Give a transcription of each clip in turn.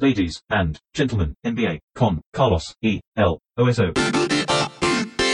Ladies and gentlemen, NBA con Carlos E. L. OSO.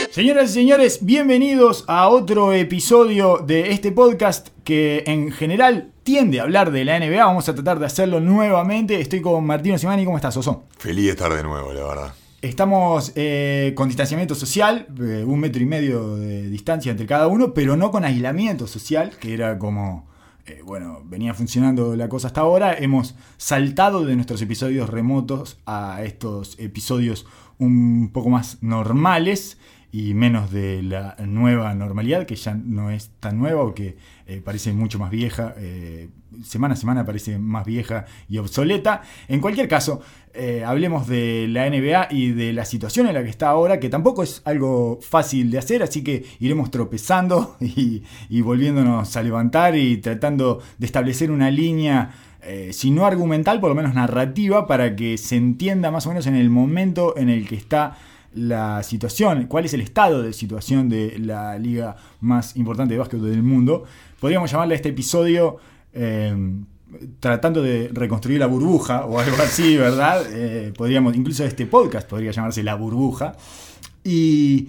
Señoras y señores, bienvenidos a otro episodio de este podcast que en general tiende a hablar de la NBA. Vamos a tratar de hacerlo nuevamente. Estoy con Martino Simani. ¿Cómo estás, Oso? Feliz de estar de nuevo, la verdad. Estamos eh, con distanciamiento social, eh, un metro y medio de distancia entre cada uno, pero no con aislamiento social, que era como eh, bueno, venía funcionando la cosa hasta ahora, hemos saltado de nuestros episodios remotos a estos episodios un poco más normales y menos de la nueva normalidad, que ya no es tan nueva o que eh, parece mucho más vieja, eh, semana a semana parece más vieja y obsoleta. En cualquier caso, eh, hablemos de la NBA y de la situación en la que está ahora, que tampoco es algo fácil de hacer, así que iremos tropezando y, volviéndonos a levantar y tratando de establecer una línea si no argumental, por lo menos narrativa, para que se entienda más o menos en el momento en el que está la situación, cuál es el estado de situación de la liga más importante de básquet del mundo. Podríamos llamarle a este episodio eh, tratando de reconstruir la burbuja o algo así, ¿verdad? Eh, podríamos, incluso este podcast podría llamarse La burbuja. Y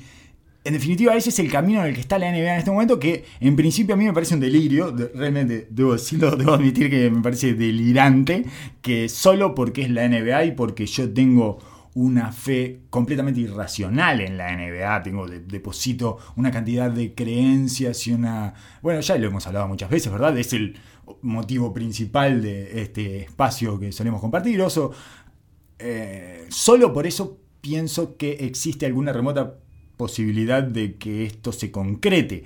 en definitiva, ese es el camino en el que está la NBA en este momento, que en principio a mí me parece un delirio, realmente debo decirlo, debo admitir que me parece delirante, que solo porque es la NBA y porque yo tengo una fe completamente irracional en la NBA. Tengo, deposito una cantidad de creencias y una... Bueno, ya lo hemos hablado muchas veces, ¿verdad? Es el motivo principal de este espacio que solemos compartir. Eh, solo por eso pienso que existe alguna remota posibilidad de que esto se concrete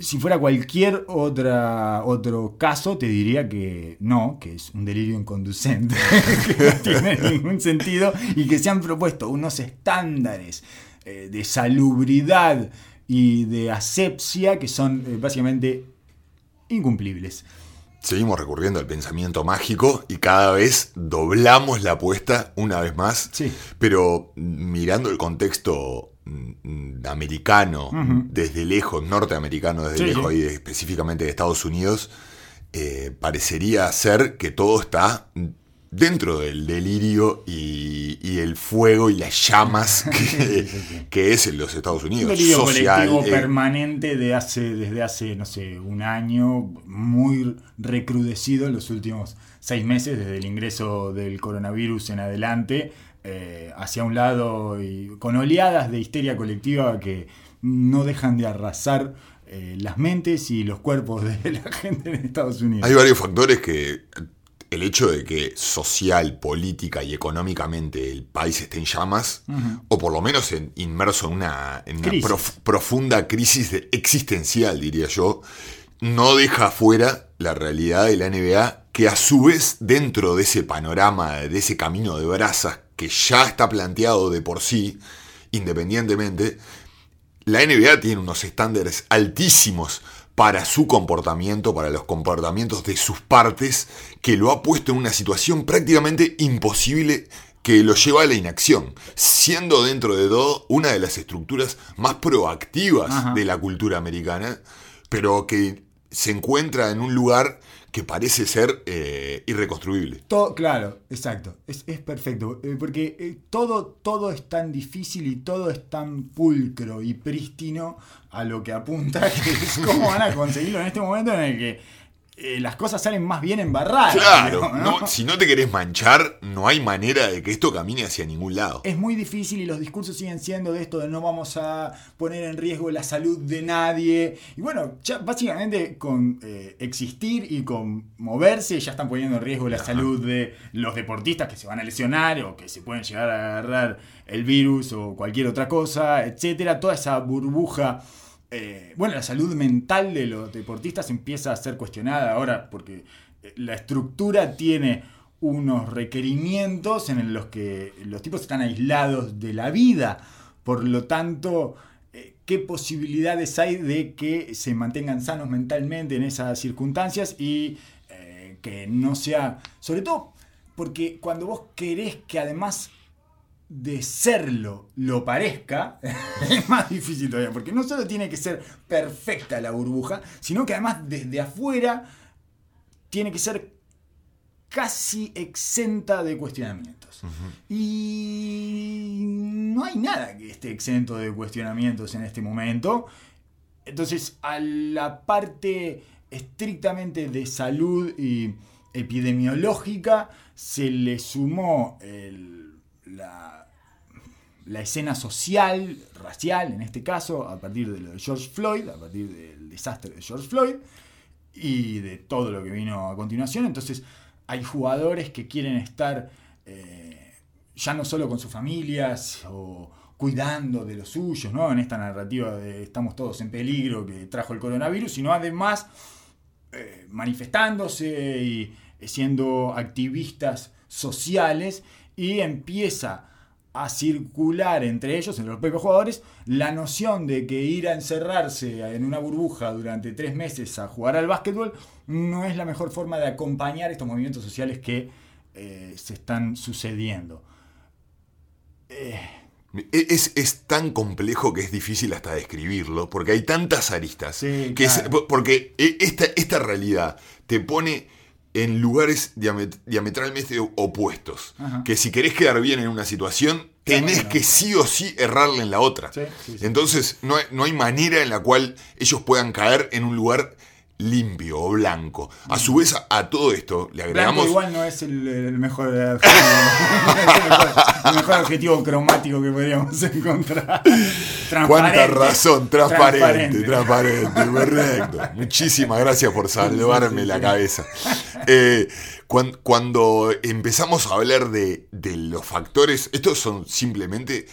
si fuera cualquier otra, otro caso, te diría que no, que es un delirio inconducente, que no tiene ningún sentido y que se han propuesto unos estándares eh, de salubridad y de asepsia que son eh, básicamente incumplibles. Seguimos recurriendo al pensamiento mágico y cada vez doblamos la apuesta una vez más. Sí. Pero mirando el contexto Mm, americano desde lejos, norteamericano desde lejos y específicamente de Estados Unidos, eh, parecería ser que todo está dentro del delirio y, el fuego y las llamas que, es en los Estados Unidos. Un delirio colectivo eh, permanente de hace, desde hace, no sé, un año, muy recrudecido en los últimos seis meses, desde el ingreso del coronavirus en adelante eh, hacia un lado y con oleadas de histeria colectiva que no dejan de arrasar eh, las mentes y los cuerpos de la gente en Estados Unidos. Hay varios factores que el hecho de que social, política y económicamente el país esté en llamas, o por lo menos inmerso en una, profunda crisis existencial, diría yo, no deja fuera la realidad de la NBA, que a su vez dentro de ese panorama, de ese camino de brasas que ya está planteado de por sí, independientemente, la NBA tiene unos estándares altísimos para su comportamiento, para los comportamientos de sus partes, que lo ha puesto en una situación prácticamente imposible que lo lleva a la inacción, siendo dentro de todo una de las estructuras más proactivas de la cultura americana, pero que se encuentra en un lugar que parece ser eh, irreconstruible. Todo, claro, exacto, es, perfecto, eh, porque eh, todo, todo es tan difícil y todo es tan pulcro y prístino a lo que apunta, que es cómo van a conseguirlo en este momento en el que eh, las cosas salen más bien embarradas. Claro, si no te querés manchar, no hay manera de que esto camine hacia ningún lado. Es muy difícil y los discursos siguen siendo de esto de no vamos a poner en riesgo la salud de nadie. Y bueno, ya básicamente con eh, existir y con moverse ya están poniendo en riesgo la salud de los deportistas que se van a lesionar o que se pueden llegar a agarrar el virus o cualquier otra cosa, etcétera. Toda esa burbuja eh, bueno, la salud mental de los deportistas empieza a ser cuestionada ahora porque eh, la estructura tiene unos requerimientos en los que los tipos están aislados de la vida. Por lo tanto, eh, ¿qué posibilidades hay de que se mantengan sanos mentalmente en esas circunstancias y que no sea, sobre todo porque cuando vos querés que además de serlo lo parezca, es más difícil todavía, porque no solo tiene que ser perfecta la burbuja, sino que además desde afuera tiene que ser casi exenta de cuestionamientos. Y no hay nada que esté exento de cuestionamientos en este momento. Entonces, a la parte estrictamente de salud y epidemiológica se le sumó la, escena social, racial en este caso, a partir de lo de George Floyd, a partir del desastre de George Floyd y de todo lo que vino a continuación. Entonces hay jugadores que quieren estar eh, ya no solo con sus familias o cuidando de los suyos, ¿no? En esta narrativa de estamos todos en peligro que trajo el coronavirus, sino además eh, manifestándose y siendo activistas sociales y empieza a circular entre ellos, entre los propios jugadores, la noción de que ir a encerrarse en una burbuja durante tres meses a jugar al básquetbol no es la mejor forma de acompañar estos movimientos sociales que eh, se están sucediendo. E-, es, tan complejo que es difícil hasta describirlo, porque hay tantas aristas. que porque e, esta, esta realidad te pone en lugares diametralmente opuestos. Que si querés quedar bien en una situación, tenés que sí o sí errarle en la otra. Entonces, no no hay manera en la cual ellos puedan caer en un lugar limpio o blanco. A su vez, a, todo esto le agregamos. Blanco igual no es el, mejor adjetivo, el mejor adjetivo cromático que podríamos encontrar. Cuánta razón, transparente, transparente, correcto. Muchísimas gracias por salvarme la cabeza. Eh, cuando, empezamos a hablar de, los factores, estos son simplemente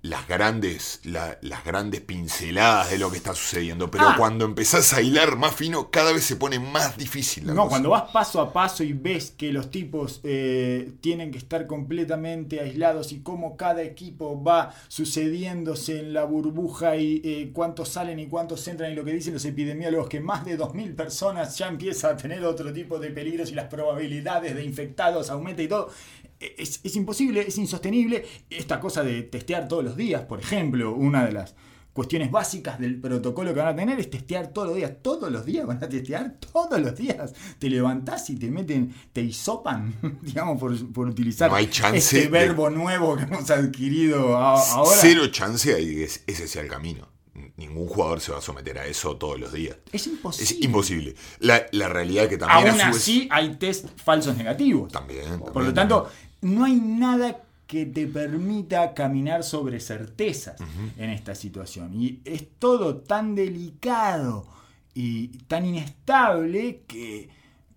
las grandes, las grandes pinceladas de lo que está sucediendo, pero ah. cuando empezás a hilar más fino, cada vez se pone más difícil. no, cuando vas paso a paso y ves que los tipos eh, tienen que estar completamente aislados y cómo cada equipo va sucediéndose en la burbuja y eh, cuántos salen y cuántos entran y lo que dicen los epidemiólogos, que más de 2.000 personas ya empieza a tener otro tipo de peligros y las probabilidades de infectados aumenta y todo. Es, imposible, es insostenible. Esta cosa de testear todos los días, por ejemplo, una de las cuestiones básicas del protocolo que van a tener es testear todos los días. Todos los días van a testear, todos los días. Te levantás y te meten, te hisopan, digamos, por, utilizar este verbo nuevo que hemos adquirido ahora. Cero chance que ese sea el camino ningún jugador se va a someter a eso todos los días. Es imposible. Es imposible. La, la realidad que también... Aún así hay test falsos negativos. También. Por lo tanto, no hay nada que te permita caminar sobre certezas en esta situación. Y es todo tan delicado y tan inestable que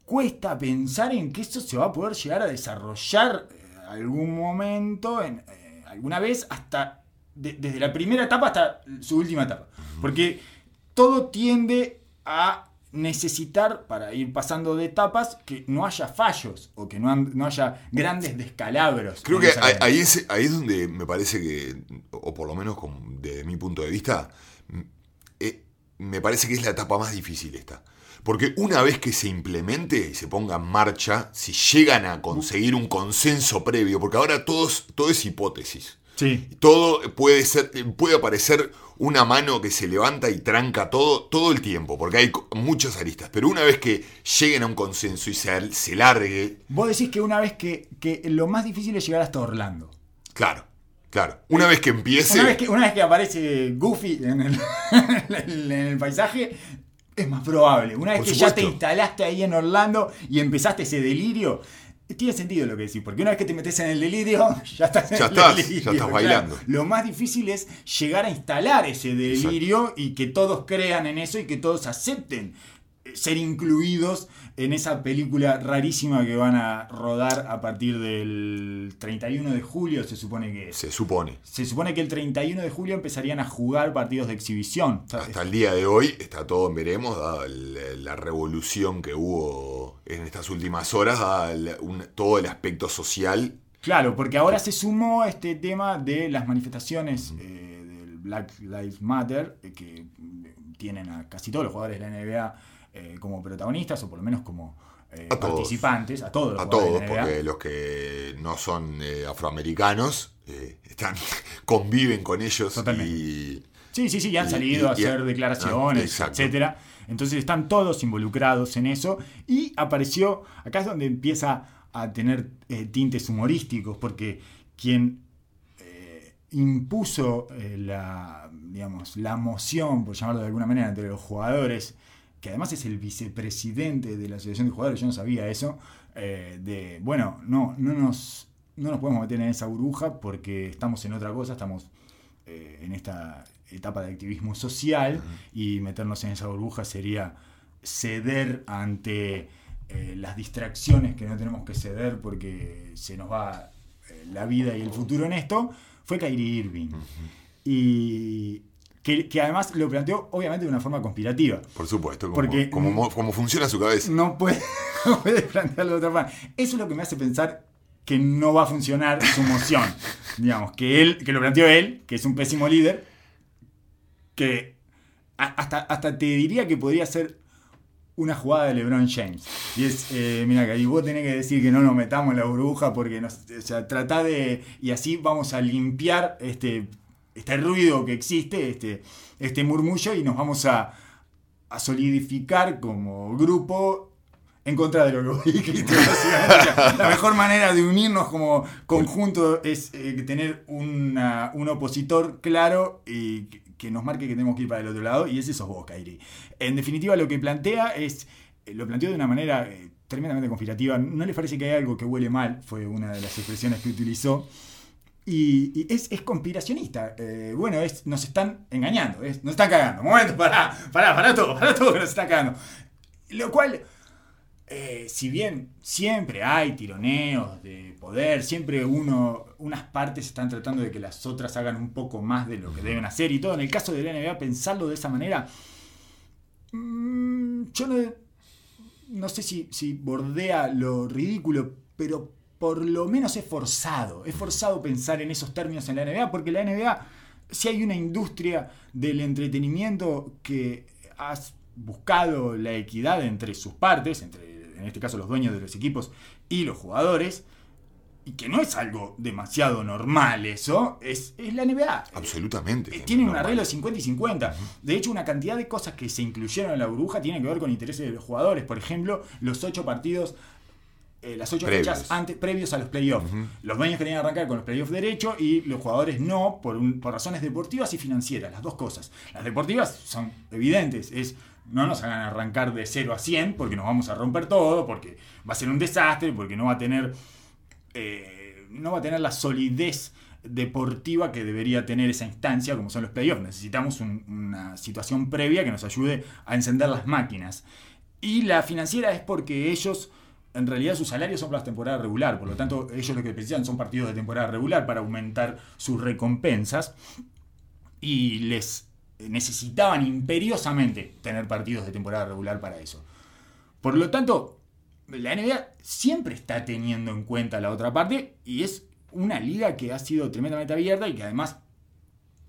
cuesta pensar en que eso se va a poder llegar a desarrollar eh, algún momento, en, eh, alguna vez, hasta desde la primera etapa hasta su última etapa. Porque todo tiende a necesitar, para ir pasando de etapas, que no haya fallos o que no, no haya grandes descalabros. Creo que ahí es, ahí es donde me parece que, o por lo menos desde mi punto de vista, eh, me parece que es la etapa más difícil esta. Porque una vez que se implemente y se ponga en marcha, si llegan a conseguir un consenso previo, porque ahora todos, todo es hipótesis. Todo puede ser, puede aparecer una mano que se levanta y tranca todo, todo el tiempo, porque hay muchas aristas. Pero una vez que lleguen a un consenso y se, se largue. Vos decís que una vez que, lo más difícil es llegar hasta Orlando. Claro. Claro, una vez que empiece. Una vez que, una vez que aparece Goofy en el, en el paisaje, es más probable. Una vez que ya te instalaste ahí en Orlando y empezaste ese delirio, tiene sentido lo que decís, porque una vez que te metes en el delirio, ya estás en el delirio. Ya estás bailando. lo más difícil es llegar a instalar ese delirio y que todos crean en eso y que todos acepten ser incluidos en esa película rarísima que van a rodar a partir del 31 de julio, se supone que Se supone. Se supone que el 31 de julio empezarían a jugar partidos de exhibición. Hasta el día de hoy está todo veremos, la, revolución que hubo en estas últimas horas, todo el aspecto social. Claro, porque ahora se sumó este tema de las manifestaciones eh, del Black Lives Matter, eh, que tienen a casi todos los jugadores de la NBA eh, como protagonistas o por lo menos como eh, participantes, a todos. a todos, porque los que no son eh, afroamericanos están conviven con ellos. Totalmente. Y, sí, sí, sí, han salido a hacer declaraciones, etc. etcétera. Entonces están todos involucrados en eso y apareció, acá es donde empieza a tener tintes humorísticos, porque quien impuso la, digamos, la moción, por llamarlo de alguna manera, entre los jugadores, que además es el vicepresidente de la Asociación de Jugadores, yo no sabía eso, de, bueno, no, no nos, no nos podemos meter en esa burbuja porque estamos en otra cosa, estamos en esta etapa de activismo social y meternos en esa burbuja sería ceder ante eh, las distracciones que no tenemos que ceder porque se nos va eh, la vida y el futuro en esto, fue Kyrie Irving. Y que, además lo planteó obviamente de una forma conspirativa. Por supuesto, como, porque como, funciona su cabeza. No puede, no puede plantearlo de otra forma. Eso es lo que me hace pensar que no va a funcionar su moción. Digamos, que él, que lo planteó él, que es un pésimo líder, que hasta, hasta te diría que podría ser una jugada de LeBron James. Y es, eh, mira, que ahí vos tenés que decir que no nos metamos en la burbuja porque nos, o sea, trata de. Y así vamos a limpiar este, este ruido que existe, este, este murmullo, y nos vamos a, a solidificar como grupo en contra de lo que dijiste. la mejor manera de unirnos como conjunto es eh, tener una, un opositor claro y que nos marque que tenemos que ir para el otro lado, y ese sos vos, Kairi. En definitiva, lo que plantea es, eh, lo planteó de una manera eh, tremendamente conspirativa. ¿No le parece que hay algo que huele mal? Fue una de las expresiones que utilizó. Y, es, conspiracionista. Eh, bueno, es, nos están engañando, nos están cagando. Momento, pará, pará, pará todo, pará todo que nos están cagando. Lo cual eh, si bien siempre hay tironeos de poder, siempre uno, unas partes están tratando de que las otras hagan un poco más de lo que deben hacer y todo, en el caso de la NBA, pensarlo de esa manera, mm, yo no, sé si, si, bordea lo ridículo, pero por lo menos es forzado, es forzado pensar en esos términos en la NBA, porque la NBA, si hay una industria del entretenimiento que ha buscado la equidad entre sus partes, entre en este caso los dueños de los equipos y los jugadores, y que no es algo demasiado normal eso, es, es la NBA. Absolutamente. Eh, tienen un arreglo de 50 y 50. De hecho, una cantidad de cosas que se incluyeron en la burbuja tienen que ver con intereses de los jugadores. Por ejemplo, los ocho partidos eh, las ocho fechas antes, previos a los playoffs. Los dueños querían arrancar con los playoffs derecho y los jugadores no, por, por razones deportivas y financieras, las dos cosas. Las deportivas son evidentes, es no nos hagan arrancar de 0 a 100 porque nos vamos a romper todo, porque va a ser un desastre, porque no va a tener, eh, no va a tener la solidez deportiva que debería tener esa instancia como son los playoffs. Necesitamos una situación previa que nos ayude a encender las máquinas. Y la financiera es porque ellos, en realidad sus salarios son para la temporada regular, por lo tanto ellos lo que necesitan son partidos de temporada regular para aumentar sus recompensas y les necesitaban imperiosamente tener partidos de temporada regular para eso. Por lo tanto, la NBA siempre está teniendo en cuenta la otra parte y es una liga que ha sido tremendamente abierta y que además,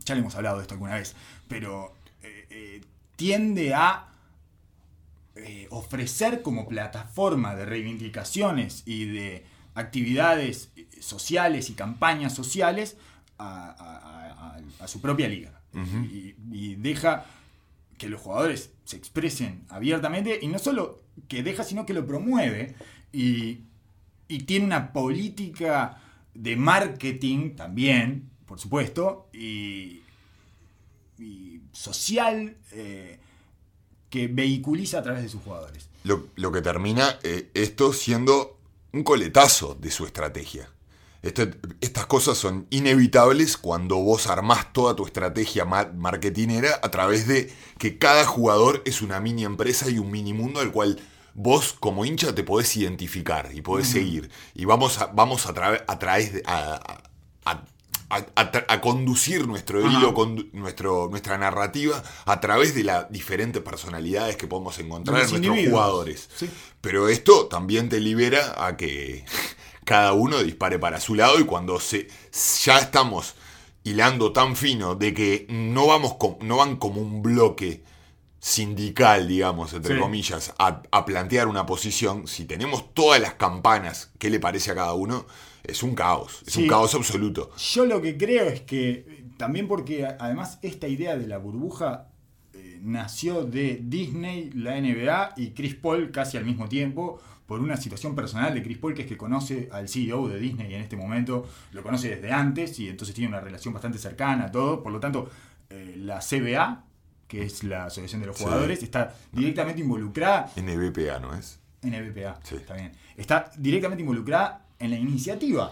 ya le hemos hablado de esto alguna vez, pero eh, eh, tiende a eh, ofrecer como plataforma de reivindicaciones y de actividades sociales y campañas sociales a su propia liga. Y, deja que los jugadores se expresen abiertamente y no solo que deja, sino que lo promueve y, tiene una política de marketing también, por supuesto, y, social eh, que vehiculiza a través de sus jugadores. Lo, que termina eh, esto siendo un coletazo de su estrategia. Este, estas cosas son inevitables cuando vos armás toda tu estrategia marketinera a través de que cada jugador es una mini empresa y un mini mundo al cual vos como hincha te podés identificar y podés seguir. Y vamos a, vamos a, a, través a, a, conducir nuestro hilo, nuestro, nuestra narrativa a través de las diferentes personalidades que podemos encontrar en nuestros jugadores. Pero esto también te libera a que cada uno dispare para su lado y cuando se, ya estamos hilando tan fino de que no, vamos no van como un bloque sindical, digamos, entre comillas, a, plantear una posición, si tenemos todas las campanas, ¿qué le parece a cada uno? Es un caos, es un caos absoluto. Yo lo que creo es que, también porque además esta idea de la burbuja eh, nació de Disney, la NBA y Chris Paul casi al mismo tiempo por una situación personal de Chris Paul, que es que conoce al CEO de Disney en este momento, lo conoce desde antes y entonces tiene una relación bastante cercana, todo. Por lo tanto, eh, la CBA, que es la Asociación de los Jugadores, está directamente involucrada. NBPA, ¿no es? NBPA, sí. está bien. Está directamente involucrada en la iniciativa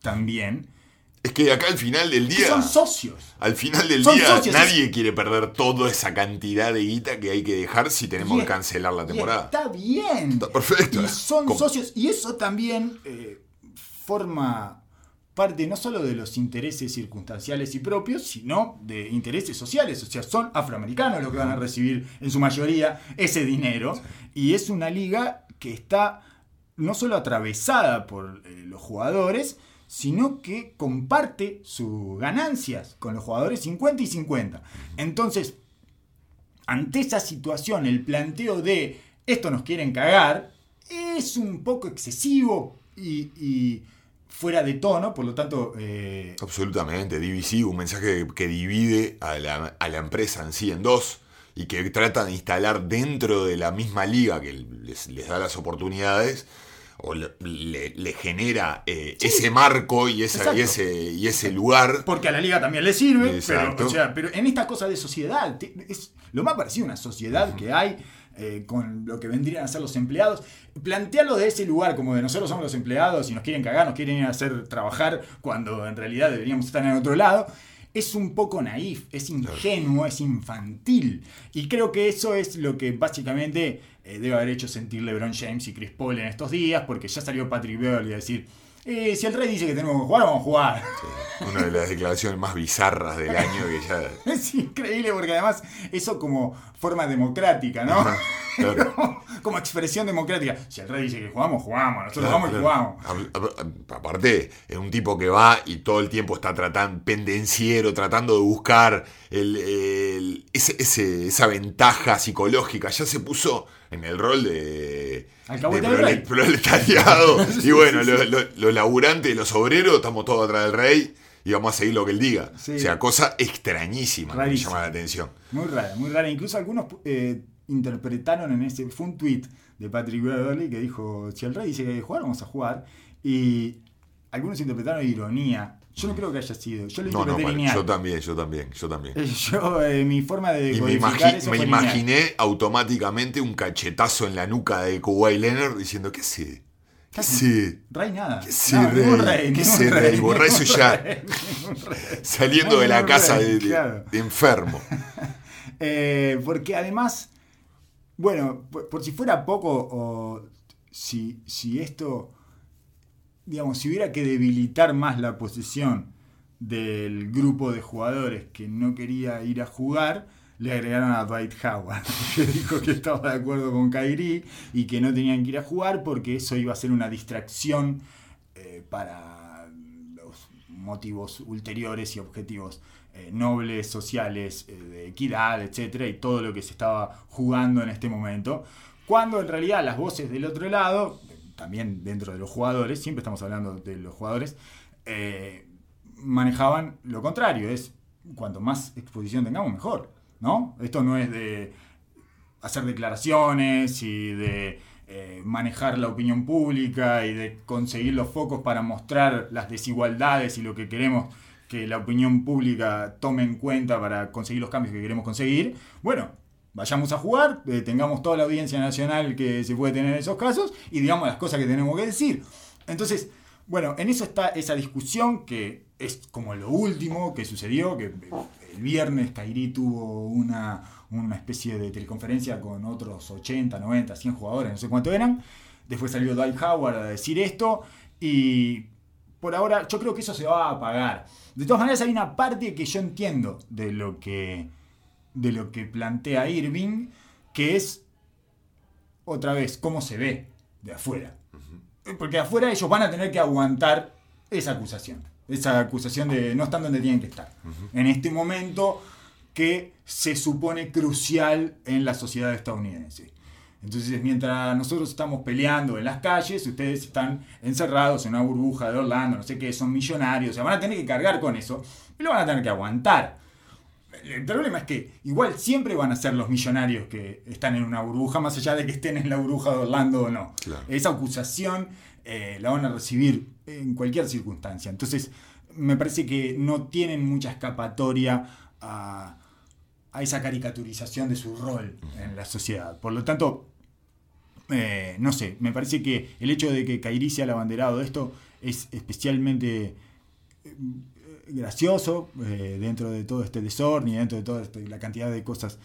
también. Es que acá al final del día. Son socios. Al final del día nadie quiere perder toda esa cantidad de guita que hay que dejar si tenemos que cancelar la temporada. Está bien. Está perfecto. Y son socios. Y eso también eh, forma parte no solo de los intereses circunstanciales y propios, sino de intereses sociales. O sea, son afroamericanos los que van a recibir en su mayoría ese dinero. Y es una liga que está no solo atravesada por eh, los jugadores, sino que comparte sus ganancias con los jugadores 50 y 50. Entonces, ante esa situación, el planteo de esto nos quieren cagar es un poco excesivo y, fuera de tono, por lo tanto... Eh, Absolutamente, divisivo, un mensaje que divide a la, a la, empresa en sí en dos y que trata de instalar dentro de la misma liga que les, les da las oportunidades o le, genera eh, ese marco y, ese, y ese lugar. Porque a la liga también le sirve, pero, pero, en esta cosa de sociedad, es lo más parecido a una sociedad que hay eh, con lo que vendrían a ser los empleados. Plantearlo de ese lugar, como de nosotros somos los empleados y nos quieren cagar, nos quieren ir a hacer trabajar cuando en realidad deberíamos estar en otro lado es un poco naif, es ingenuo, es infantil. Y creo que eso es lo que básicamente eh, debe haber hecho sentir LeBron James y Chris Paul en estos días, porque ya salió Patrick Beverly a decir, eh, si el rey dice que tenemos que jugar, vamos a jugar. una de las declaraciones más bizarras del año que ya... Es increíble porque además eso como forma democrática, ¿no? como, expresión democrática. Si el rey dice que jugamos, jugamos. Nosotros vamos y jugamos. Aparte, es un tipo que va y todo el tiempo está tratando, pendenciero, tratando de buscar esa ventaja psicológica. Ya se puso en el rol de, de proletariado. y bueno, los laburantes, los obreros, estamos todos atrás del rey y vamos a seguir lo que él diga. O sea, cosa extrañísima me llama la atención. Muy rara, muy rara. Incluso algunos eh, interpretaron en ese. Fue un tweet de Patrick Beverly que dijo: Si el rey dice que hay que jugar, vamos a jugar. Y algunos interpretaron ironía. Yo no creo que haya sido. Yo lo no, no, Yo también, yo también, yo también. Yo, eh, mi forma de. Y me, me imaginé automáticamente un cachetazo en la nuca de Kawhi Leonard diciendo: ¿Qué sé? ¿Qué sé? Rey nada. ¿Qué sé, rey? ¿Qué sé, rey? Borra eso ya. Saliendo de la casa de, enfermo. Eh, porque además, bueno, por, si fuera poco, o si, si esto digamos, si hubiera que debilitar más la posición del grupo de jugadores que no quería ir a jugar, le agregaron a Dwight Howard, que dijo que estaba de acuerdo con Kyrie y que no tenían que ir a jugar porque eso iba a ser una distracción eh, para los motivos ulteriores y objetivos eh, nobles, sociales, eh, de equidad, etcétera, y todo lo que se estaba jugando en este momento. Cuando en realidad las voces del otro lado, también dentro de los jugadores, siempre estamos hablando de los jugadores, eh, manejaban lo contrario, es cuanto más exposición tengamos, mejor, ¿no? Esto no es de hacer declaraciones y de eh, manejar la opinión pública y de conseguir los focos para mostrar las desigualdades y lo que queremos que la opinión pública tome en cuenta para conseguir los cambios que queremos conseguir. Bueno, vayamos a jugar, eh, tengamos toda la audiencia nacional que se puede tener en esos casos y digamos las cosas que tenemos que decir. Entonces, bueno, en eso está esa discusión que es como lo último que sucedió, que el viernes Kairi tuvo una, una especie de teleconferencia con otros 80, 90, 100 jugadores, no sé cuánto eran. Después salió Dwight Howard a decir esto y por ahora yo creo que eso se va a apagar. De todas maneras hay una parte que yo entiendo de lo que de lo que plantea Irving, que es, otra vez, cómo se ve de afuera. Porque afuera ellos van a tener que aguantar esa acusación, esa acusación de no estar donde tienen que estar. En este momento que se supone crucial en la sociedad estadounidense. Entonces, mientras nosotros estamos peleando en las calles, ustedes están encerrados en una burbuja de Orlando, no sé qué, son millonarios, se van a tener que cargar con eso y lo van a tener que aguantar. El problema es que igual siempre van a ser los millonarios que están en una burbuja, más allá de que estén en la burbuja de Orlando o no. Esa acusación eh, la van a recibir en cualquier circunstancia. Entonces, me parece que no tienen mucha escapatoria a, esa caricaturización de su rol en la sociedad. Por lo tanto, eh, no sé, me parece que el hecho de que Kairi sea el abanderado de esto es especialmente eh, gracioso dentro de todo este desorden y dentro de toda este, la cantidad de cosas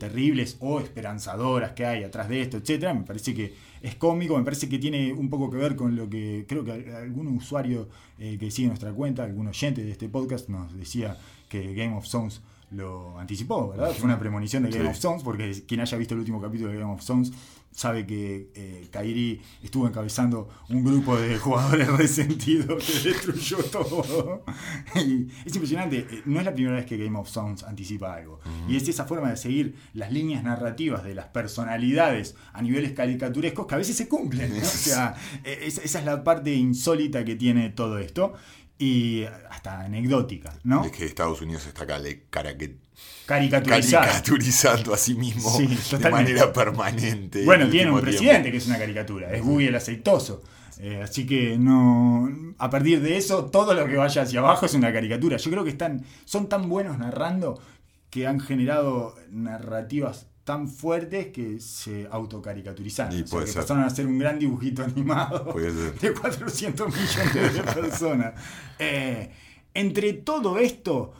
terribles o esperanzadoras que hay atrás de esto, etcétera. Me parece que es cómico, me parece que tiene un poco que ver con lo que creo que algún usuario eh, que sigue nuestra cuenta, algún oyente de este podcast nos decía que Game of Thrones lo anticipó, ¿verdad? Fue una premonición de Game of Thrones, porque quien haya visto el último capítulo de Game of Thrones sabe que eh, Kairi estuvo encabezando un grupo de jugadores resentidos que destruyó todo. y es impresionante, eh, no es la primera vez que Game of Thrones anticipa algo. Y es esa forma de seguir las líneas narrativas de las personalidades a niveles caricaturescos que a veces se cumplen. O sea, e, esa es la parte insólita que tiene todo esto y hasta anecdótica, ¿no? Es que Estados Unidos está cara que caricaturizando a sí mismo de manera permanente. Bueno, tiene un presidente que es una caricatura, es Google el aceitoso. Eh, así que no. A partir de eso, todo lo que vaya hacia abajo es una caricatura. Yo creo que están, son tan buenos narrando que han generado narrativas tan fuertes que se autocaricaturizaron. Y o sea, pasaron a hacer un gran dibujito animado de 400 millones de personas. Eh, entre todo esto,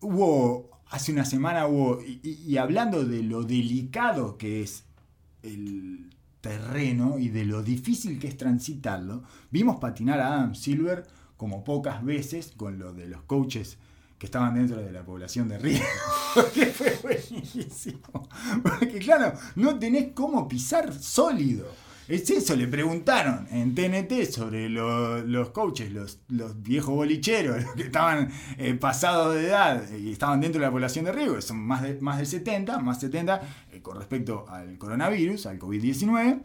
hubo hace una semana hubo, y, hablando de lo delicado que es el terreno y de lo difícil que es transitarlo, vimos patinar a Adam Silver como pocas veces con lo de los coaches que estaban dentro de la población de Río. que fue buenísimo. Porque claro, no tenés cómo pisar sólido. Es eso, le preguntaron en TNT sobre los coaches, los, los, viejos bolicheros, los que estaban eh, pasados de edad y estaban dentro de la población de riesgo, son más, de, más del 70, más 70 eh, con respecto al coronavirus, al COVID-19.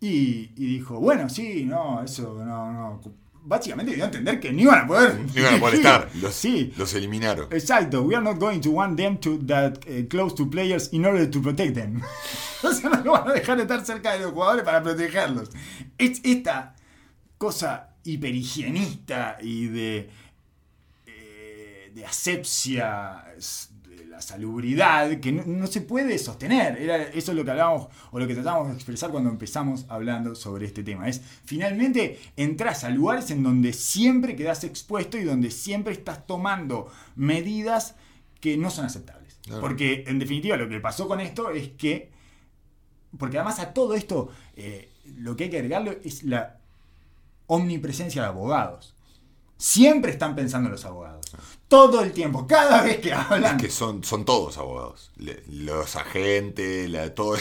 Y, y, dijo, bueno, sí, no, eso no, no, básicamente dio a entender que no iban a poder. No iban a poder estar. Los, sí. los eliminaron. Exacto. We are not going to want them to that uh, close to players in order to protect them. o sea, no van a dejar de estar cerca de los jugadores para protegerlos. Es esta cosa hiperhigienista y de, eh, de asepsia salubridad que no, se puede sostener. Era, eso es lo que hablábamos o lo que tratamos de expresar cuando empezamos hablando sobre este tema. Es finalmente entras a lugares en donde siempre quedas expuesto y donde siempre estás tomando medidas que no son aceptables. Porque en definitiva lo que pasó con esto es que, porque además a todo esto eh, lo que hay que agregarlo es la omnipresencia de abogados. Siempre están pensando los abogados. Todo el tiempo, cada vez que hablan. Es que son, son todos abogados. los agentes, la, toda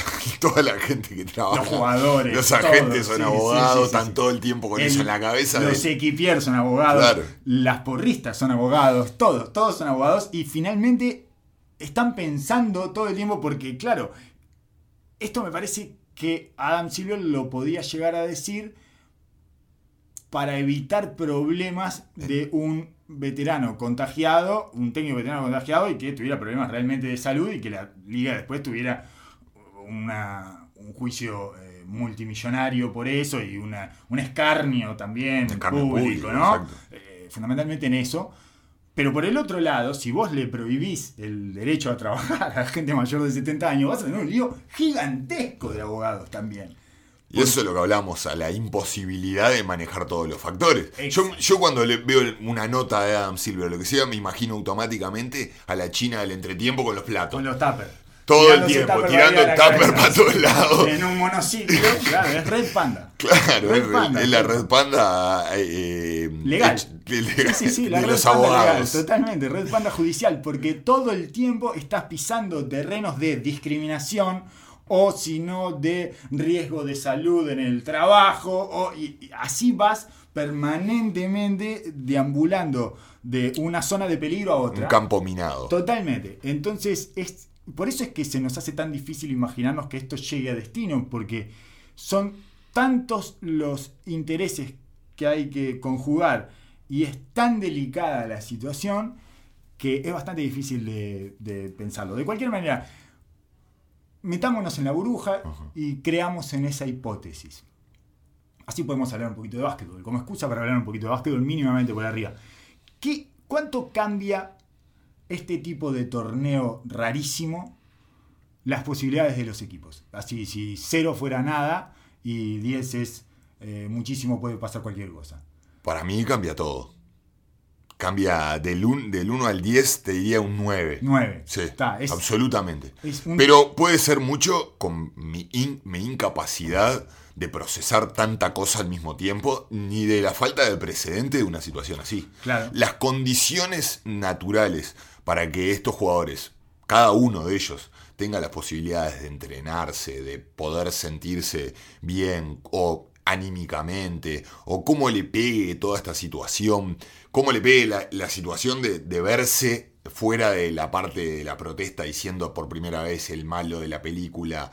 la gente que trabaja. Los jugadores. Los agentes son abogados, están todo el tiempo con eso en la cabeza. Los equipieros son abogados. Las porristas son abogados. Todos, todos son abogados. Y finalmente están pensando todo el tiempo porque, claro, esto me parece que Adam Silver lo podía llegar a decir para evitar problemas de un veterano contagiado, un técnico veterano contagiado y que tuviera problemas realmente de salud y que la liga después tuviera una, un juicio eh, multimillonario por eso y una, un escarnio también público, ¿no? Eh, fundamentalmente en eso. Pero por el otro lado, si vos le prohibís el derecho a trabajar a la gente mayor de 70 años, vas a tener un lío gigantesco de abogados también. Y eso es lo que hablamos, a la imposibilidad de manejar todos los factores. Yo, yo, cuando le veo una nota de Adam Silver, lo que sea, me imagino automáticamente a la China del entretiempo con los platos. Con los tuppers. Todo el tiempo, tirando el tupper para todos lados. En un monociclo, claro, es Red Panda. Claro, es, la Red Panda eh, legal. sí, sí, sí, la Red los Panda abogados. Legal, totalmente, Red Panda judicial, porque todo el tiempo estás pisando terrenos de discriminación o si no de riesgo de salud en el trabajo, o, y, así vas permanentemente deambulando de una zona de peligro a otra. Un campo minado. Totalmente. Entonces, es, por eso es que se nos hace tan difícil imaginarnos que esto llegue a destino, porque son tantos los intereses que hay que conjugar y es tan delicada la situación que es bastante difícil de, pensarlo. De cualquier manera, metámonos en la burbuja y creamos en esa hipótesis. Así podemos hablar un poquito de básquetbol, como excusa para hablar un poquito de básquetbol mínimamente por arriba. ¿Qué, ¿Cuánto cambia este tipo de torneo rarísimo las posibilidades de los equipos? Así, si cero fuera nada y 10 es eh, muchísimo, puede pasar cualquier cosa. Para mí cambia todo. Cambia del 1 del al 10, te diría un 9. 9. Sí, absolutamente. Pero puede ser mucho con mi, mi, incapacidad de procesar tanta cosa al mismo tiempo, ni de la falta de precedente de una situación así. Claro. Las condiciones naturales para que estos jugadores, cada uno de ellos, tenga las posibilidades de entrenarse, de poder sentirse bien o anímicamente, o cómo le pegue toda esta situación, cómo le pegue la, situación de, verse fuera de la parte de la protesta diciendo por primera vez el malo de la película,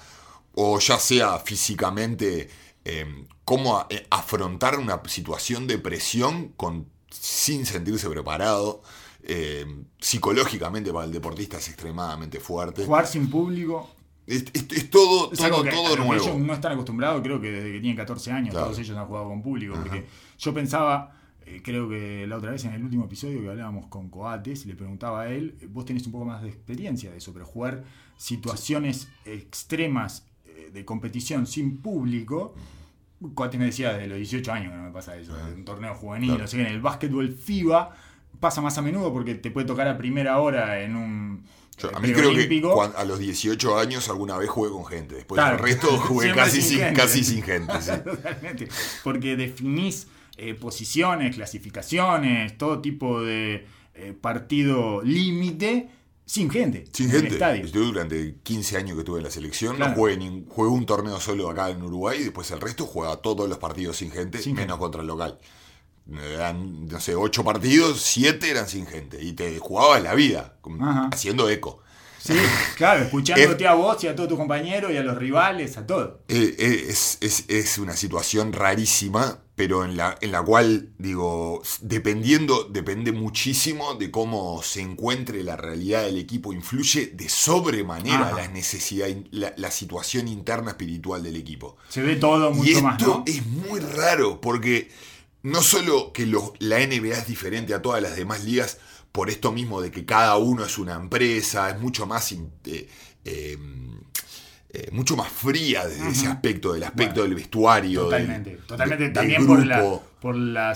o ya sea físicamente, em, cómo eh, afrontar una situación de presión con, sin sentirse preparado. Em, psicológicamente para el deportista es extremadamente fuerte. Jugar sin público. Es, todo, todo, todo nuevo. Ellos no están acostumbrados, creo que desde que tienen 14 años, todos ellos han jugado con público. Porque yo pensaba, eh, creo que la otra vez en el último episodio que hablábamos con Coates, le preguntaba a él, vos tenés un poco más de experiencia de eso, pero jugar situaciones extremas eh, de competición sin público. Coates me decía desde los 18 años que no me pasa eso, un torneo juvenil, no sé, en el básquetbol FIBA pasa más a menudo porque te puede tocar a primera hora en un a mí creo que a los 18 años alguna vez jugué con gente. Después del resto jugué casi sin, gente. casi sin gente. Totalmente. Porque definís eh, posiciones, clasificaciones, todo tipo de eh, partido límite sin gente. Sin gente. Yo durante 15 años que estuve en la selección, no jugué, ni, jugué un torneo solo acá en Uruguay y después el resto juega todos los partidos sin gente, menos contra el local. Eran, no sé, ocho partidos, siete eran sin gente. Y te jugabas la vida, haciendo eco. Sí, claro, escuchándote a vos y a todos tus compañeros y a los rivales, a todo. Eh, eh, es, una situación rarísima, pero en la, en la cual, digo, dependiendo, depende muchísimo de cómo se encuentre la realidad del equipo, influye de sobremanera la necesidad, la, situación interna espiritual del equipo. Se ve todo mucho y esto más. Es muy raro, porque no solo que la NBA es diferente a todas las demás ligas por esto mismo de que cada uno es una empresa, es mucho más eh, em, eh, mucho más fría desde ese aspecto, del aspecto del vestuario. Totalmente, totalmente. también por la, por la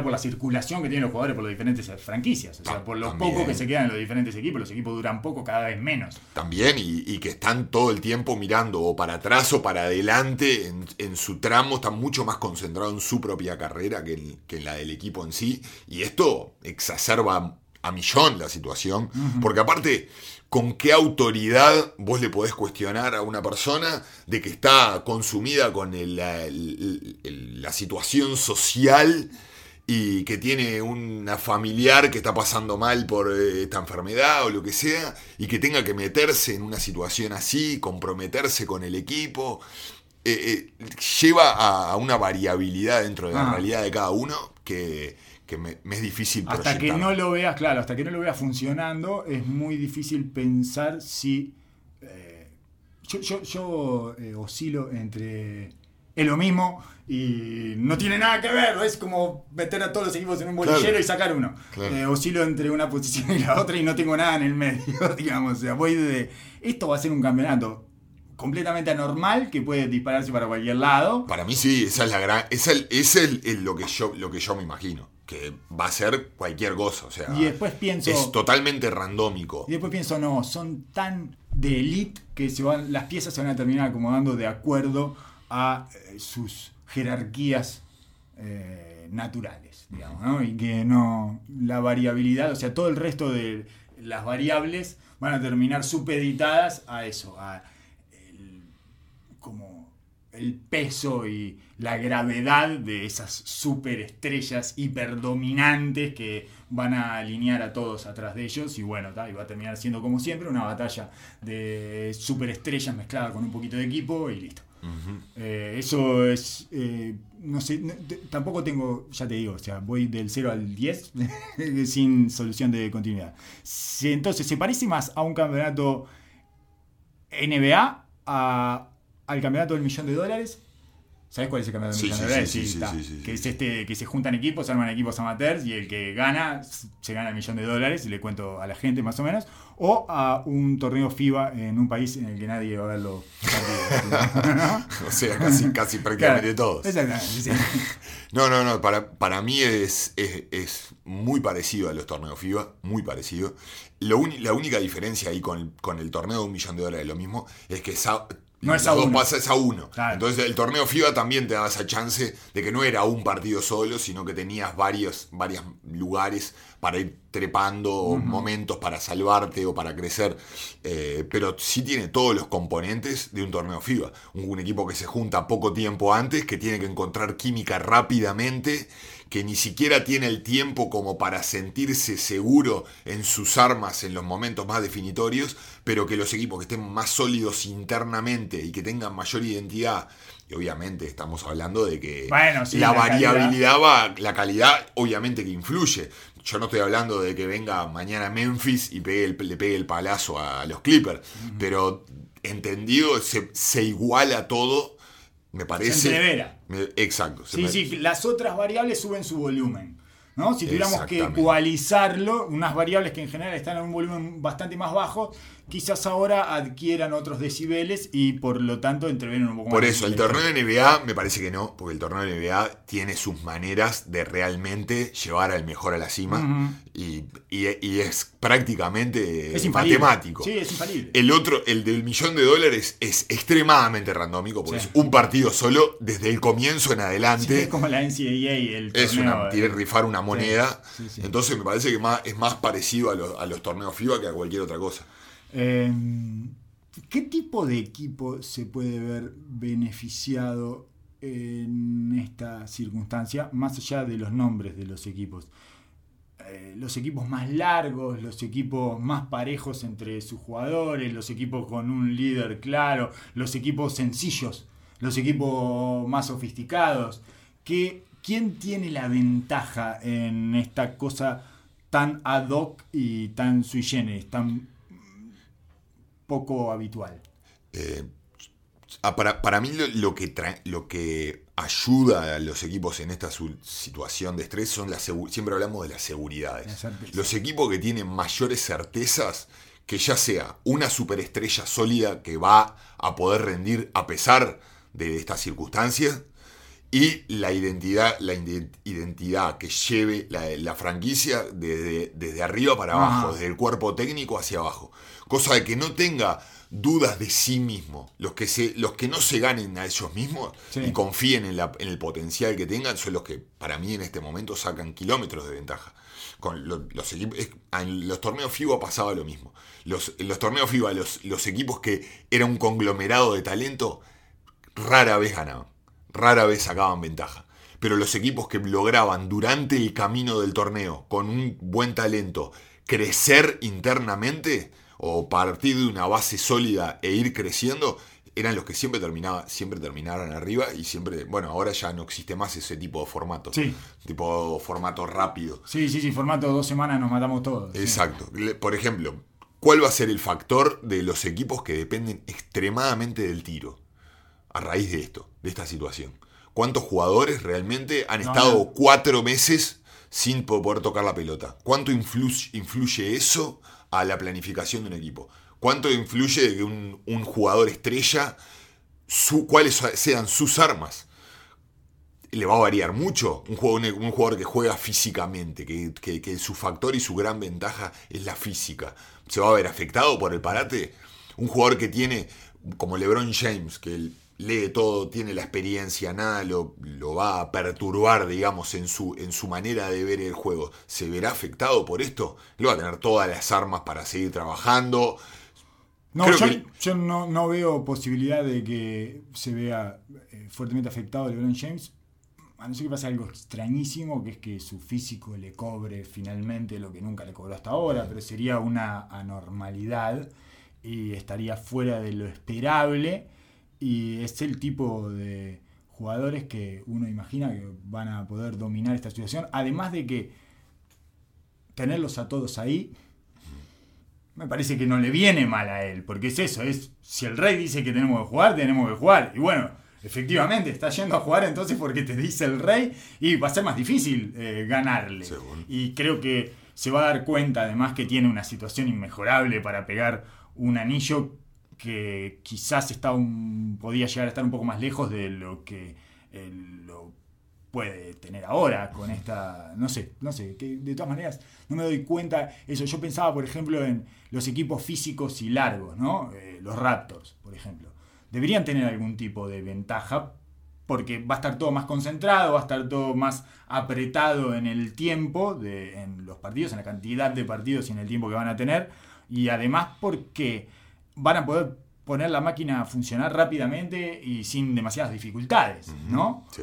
por la circulación que tienen los jugadores por las diferentes franquicias. O sea, por lo poco que se quedan en los diferentes equipos, los equipos duran poco, cada vez menos. También, y, que están todo el tiempo mirando o para atrás o para adelante en, su tramo, están mucho más concentrados en su propia carrera que en, que en la del equipo en sí. Y esto exacerba a millón la situación, porque aparte con qué autoridad vos le podés cuestionar a una persona de que está consumida con la, situación social y que tiene una familiar que está pasando mal por eh, esta enfermedad o lo que sea, y que tenga que meterse en una situación así, comprometerse con el equipo, eh, eh, lleva a, una variabilidad dentro de la ah. realidad de cada uno que me, es difícil Hasta que no lo veas, claro, hasta que no lo veas funcionando, es muy difícil pensar si. Eh, yo, eh, oscilo entre. Es lo mismo y no tiene nada que ver, es como meter a todos los equipos en un bolillero y sacar uno. Eh, oscilo entre una posición y la otra y no tengo nada en el medio, digamos. O sea, voy de. Esto va a ser un campeonato completamente anormal que puede dispararse para cualquier lado. Para mí sí, esa es la gran. Es, el, es el, lo, que yo, lo que yo me imagino que va a ser cualquier cosa. O sea, y después pienso. Es totalmente randómico. Y después pienso, no, son tan de elite que se van, las piezas se van a terminar acomodando de acuerdo a eh, sus jerarquías eh, naturales, digamos, ¿no? Y que no. La variabilidad, o sea, todo el resto de las variables van a terminar supeditadas a eso, a el peso y la gravedad de esas superestrellas hiperdominantes que van a alinear a todos atrás de ellos y bueno, y va a terminar siendo como siempre una batalla de superestrellas mezclada con un poquito de equipo y listo. Eh, eso es, eh, no sé, tampoco tengo, ya te digo, o sea, voy del 0 al 10 sin solución de continuidad. entonces, se parece más a un campeonato NBA al campeonato del millón de dólares. ¿Sabes cuál es el campeonato de sí, sí, sí, Que es este, que se juntan equipos, arman equipos amateurs y el que gana se gana el millón de dólares, y le cuento a la gente más o menos, o a un torneo FIBA en un país en el que nadie va a verlo. O sea, casi, casi prácticamente todos. no, no, no, para, para mí es, es, muy parecido a los torneos FIBA, muy parecido. Lo la única diferencia ahí con el, con el torneo de un millón de dólares, lo mismo, es que no es a uno. es a uno. Entonces el torneo FIBA también te daba esa chance de que no era un partido solo, sino que tenías varios, varios lugares para ir trepando, momentos para salvarte o para crecer. Eh, pero sí tiene todos los componentes de un torneo FIBA. Un, equipo que se junta poco tiempo antes, que tiene que encontrar química rápidamente, que ni siquiera tiene el tiempo como para sentirse seguro en sus armas en los momentos más definitorios, pero que los equipos que estén más sólidos internamente y que tengan mayor identidad, y obviamente estamos hablando de que la, variabilidad va, la calidad obviamente que influye. Yo no estoy hablando de que venga mañana Memphis y le pegue el palazo a los Clippers, pero entendido, se, se, iguala todo, me parece. Se exacto. sí, sí, las otras variables suben su volumen. ¿no? Si tuviéramos que ecualizarlo, unas variables que en general están en un volumen bastante más bajo, quizás ahora adquieran otros decibeles y por lo tanto entrevienen un poco más. Por eso, el torneo de NBA me parece que no, porque el torneo de NBA tiene sus maneras de realmente llevar al mejor a la cima y, es prácticamente matemático. Sí, es infalible. El otro, el del millón de dólares, es extremadamente randómico, porque es un partido solo desde el comienzo en adelante. es como la NCAA, el Es una, tiene que rifar una moneda. Entonces me parece que más, es más parecido a, a los torneos FIBA que a cualquier otra cosa. Em, ¿Qué tipo de equipo se puede ver beneficiado en esta circunstancia, más allá de los nombres de los equipos? Eh, los equipos más largos, los equipos más parejos entre sus jugadores, los equipos con un líder claro, los equipos sencillos, los equipos más sofisticados. ¿Quién tiene la ventaja en esta cosa tan ad hoc y tan sui generis, tan poco habitual. Eh, ah, para, mí lo, que lo que ayuda a los equipos en esta situación de estrés son las siempre hablamos de las seguridades. Los equipos que tienen mayores certezas, que ya sea una superestrella sólida que va a poder rendir a pesar de estas circunstancias, y la identidad, la identidad que lleve la, franquicia desde, desde, arriba para abajo, desde el cuerpo técnico hacia abajo cosa de que no tenga dudas de sí mismo. Los que, se, los que no se ganen a ellos mismos y confíen en, el potencial que tengan son los que para mí en este momento sacan kilómetros de ventaja. Con los, equipos, en los torneos FIBA pasaba lo mismo. Los, en los torneos FIBA los, los equipos que era un conglomerado de talento rara vez ganaban, rara vez sacaban ventaja pero los equipos que lograban durante el camino del torneo, con un buen talento, crecer internamente, o partir de una base sólida e ir creciendo, eran los que siempre terminaba, siempre terminaron arriba y siempre, bueno, ahora ya no existe más ese tipo de formato. Sí. Tipo formato rápido. Sí, sí, sí, formato dos semanas nos matamos todos. Exacto. Por ejemplo, ¿cuál va a ser el factor de los equipos que dependen extremadamente del tiro? A raíz de esto, de esta situación. ¿Cuántos jugadores realmente han estado cuatro meses sin poder tocar la pelota? ¿Cuánto influye, influye eso a la planificación de un equipo. ¿Cuánto influye que un, jugador estrella, su, cuáles sean sus armas? Le va a variar mucho un jugador, un jugador que juega físicamente, que, su factor y su gran ventaja es la física. ¿Se va a ver afectado por el parate? Un jugador que tiene, como LeBron James, que el, lee todo, tiene la experiencia, nada lo, lo, va a perturbar, digamos, en su, en su manera de ver el juego. ¿Se verá afectado por esto? Lo va a tener todas las armas para seguir trabajando. No, yo, no, veo posibilidad de que se vea eh, fuertemente afectado LeBron James. A no ser que pase algo extrañísimo, que es que su físico le cobre finalmente lo que nunca le cobró hasta ahora, pero sería una anormalidad y estaría fuera de lo esperable y es el tipo de jugadores que uno imagina que van a poder dominar esta situación. Además de que tenerlos a todos ahí, me parece que no le viene mal a él, porque es eso, es si el rey dice que tenemos que jugar, tenemos que jugar. Y bueno, efectivamente, está yendo a jugar entonces porque te dice el rey y va a ser más difícil eh, ganarle. Y creo que se va a dar cuenta además que tiene una situación inmejorable para pegar un anillo que quizás está un, podía llegar a estar un poco más lejos de lo que eh, lo puede tener ahora con esta, no sé, no sé, de todas maneras no me doy cuenta eso. Yo pensaba, por ejemplo, en los equipos físicos y largos, ¿no? Eh, los Raptors, por ejemplo. Deberían tener algún tipo de ventaja porque va a estar todo más concentrado, va a estar todo más apretado en el tiempo, de, en los partidos, en la cantidad de partidos y en el tiempo que van a tener. Y además porque van a poder poner la máquina a funcionar rápidamente y sin demasiadas dificultades, ¿no? Sí.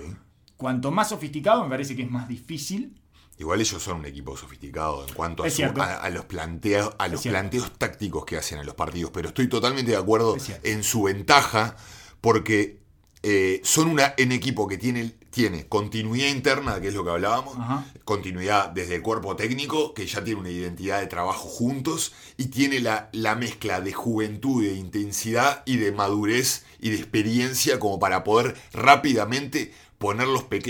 Cuanto más sofisticado, me parece que es más difícil. Igual ellos son un equipo sofisticado en cuanto a, los, planteos, a los planteos tácticos que hacen en los partidos, pero estoy totalmente de acuerdo en su ventaja porque eh, son una, un equipo que tiene, tiene continuidad interna, que es lo que hablábamos, continuidad desde el cuerpo técnico, que ya tiene una identidad de trabajo juntos, y tiene la, la mezcla de juventud, de intensidad y de madurez y de experiencia como para poder rápidamente poner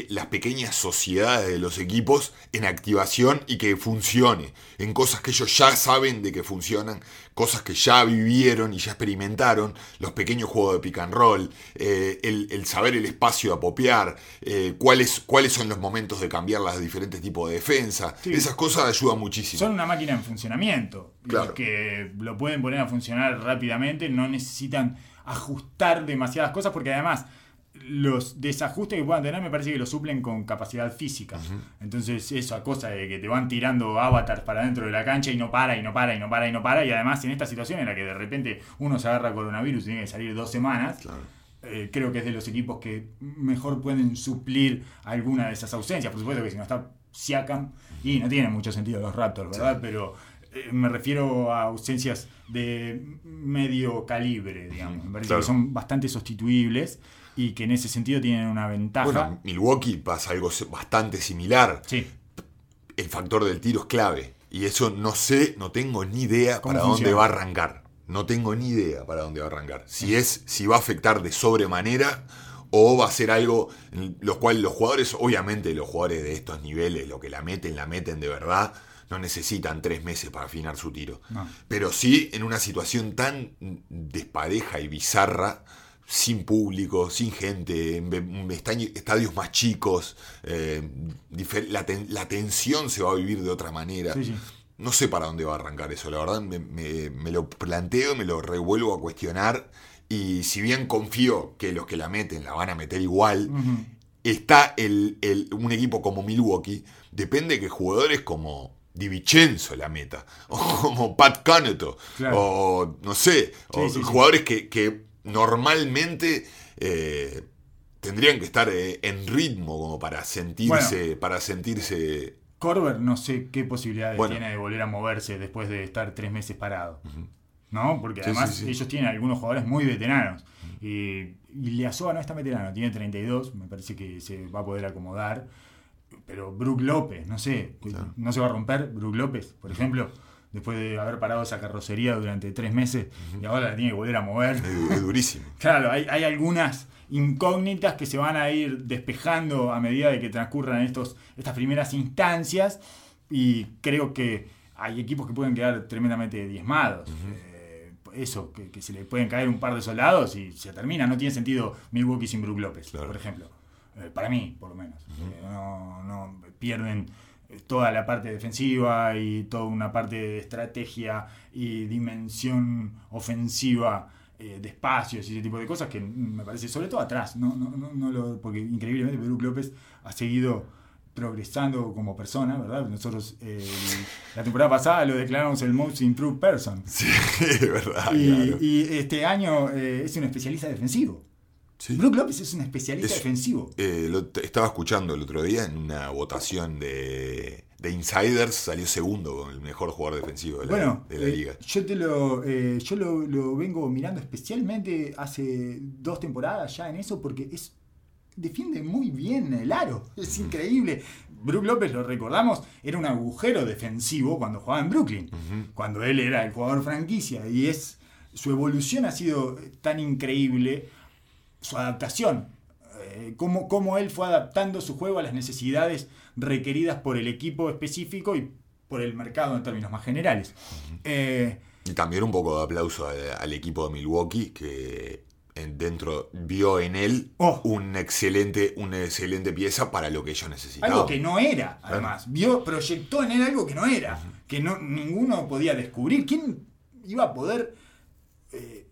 las pequeñas sociedades de los equipos en activación y que funcione, en cosas que ellos ya saben de que funcionan, cosas que ya vivieron y ya experimentaron, los pequeños juegos de pick and roll, eh, el, saber el espacio a apopear, eh, cuáles, cuáles son los momentos de cambiar los diferentes tipos de defensa, esas cosas ayudan muchísimo. Son una máquina en funcionamiento, los que lo pueden poner a funcionar rápidamente, no necesitan ajustar demasiadas cosas porque además los desajustes que puedan tener me parece que lo suplen con capacidad física. Entonces, esa cosa de que te van tirando avatars para dentro de la cancha y no para, y no para, y no para, y no para. Y además, en esta situación en la que de repente uno se agarra coronavirus y tiene que salir dos semanas, eh, creo que es de los equipos que mejor pueden suplir alguna de esas ausencias. Por supuesto que si no está Siakam, y no tiene mucho sentido los Raptors, ¿verdad? Pero eh, me refiero a ausencias de medio calibre, digamos. Me parece que son bastante sustituibles y que en ese sentido tienen una ventaja. Bueno, Milwaukee pasa algo bastante similar. Sí. El factor del tiro es clave. Y eso no sé, no tengo ni idea para dónde va a arrancar. No tengo ni idea para dónde va a arrancar. Si es, si va a afectar de sobremanera o va a ser algo en lo cual los jugadores, obviamente los jugadores de estos niveles, lo que la meten, la meten de verdad, no necesitan tres meses para afinar su tiro. Pero sí en una situación tan despareja y bizarra, sin público, sin gente, en estadios más chicos, eh, la, tensión se va a vivir de otra manera. No sé para dónde va a arrancar eso, la verdad me, lo planteo, me lo revuelvo a cuestionar y si bien confío que los que la meten la van a meter igual, está el, un equipo como Milwaukee, depende que jugadores como Di Vincenzo la meta, o como Pat Caneto, o no sé, jugadores que normalmente eh, tendrían que estar eh, en ritmo como para sentirse, para sentirse. Corber no sé qué posibilidades tiene de volver a moverse después de estar tres meses parado. ¿No? Porque además ellos tienen algunos jugadores muy veteranos. Y, y no está veterano, tiene 32, me parece que se va a poder acomodar. Pero Brook López, no sé, no se va a romper Brook López, por ejemplo después de haber parado esa carrocería durante tres meses y ahora la tiene que volver a mover. Es, durísimo. claro, hay, algunas incógnitas que se van a ir despejando a medida de que transcurran estos, estas primeras instancias y creo que hay equipos que pueden quedar tremendamente diezmados. Eh, eso, que, se le pueden caer un par de soldados y se termina. No tiene sentido Milwaukee sin Brook López, por ejemplo. Eh, para mí, por lo menos. Eh, no, no pierden toda la parte defensiva y toda una parte de estrategia y dimensión ofensiva eh, de espacios y ese tipo de cosas que me parece, sobre todo atrás, no, no, no, lo, porque increíblemente Pedro López ha seguido progresando como persona, ¿verdad? Nosotros la temporada pasada lo declaramos el Most Improved Person. Sí, verdad. Y, este año eh, es un especialista defensivo. Brook López es un especialista defensivo. Eh, lo estaba escuchando el otro día en una votación de, de insiders salió segundo con el mejor jugador defensivo de la, bueno, de la eh, liga. yo te lo, eh, yo lo, lo vengo mirando especialmente hace dos temporadas ya en eso porque es defiende muy bien el aro. Es increíble. Brook López, lo recordamos, era un agujero defensivo cuando jugaba en Brooklyn, cuando él era el jugador franquicia. Y es su evolución ha sido tan increíble, su adaptación, eh, cómo, cómo él fue adaptando su juego a las necesidades requeridas por el equipo específico y por el mercado en términos más generales. Eh, Y también un poco de aplauso al, al equipo de Milwaukee que en- dentro vio en él Oh. un excelente, una excelente pieza para lo que ellos necesitaban. Algo que no era, además. Vio, proyectó en él algo que no era, que no, ninguno podía descubrir. ¿Quién iba a poder eh,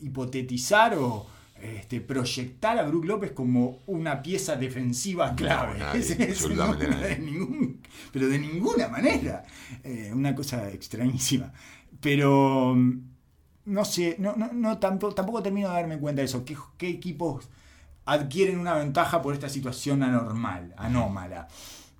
hipotetizar o este, proyectar a Brook López como una pieza defensiva clave? nadie, no, nadie. de ningún- pero de ninguna manera. Eh, una cosa extrañísima. Pero mm, no sé, no, no, no, tampoco, tampoco termino de darme cuenta de eso. ¿Qué, qué equipos adquieren una ventaja por esta situación anormal, anómala?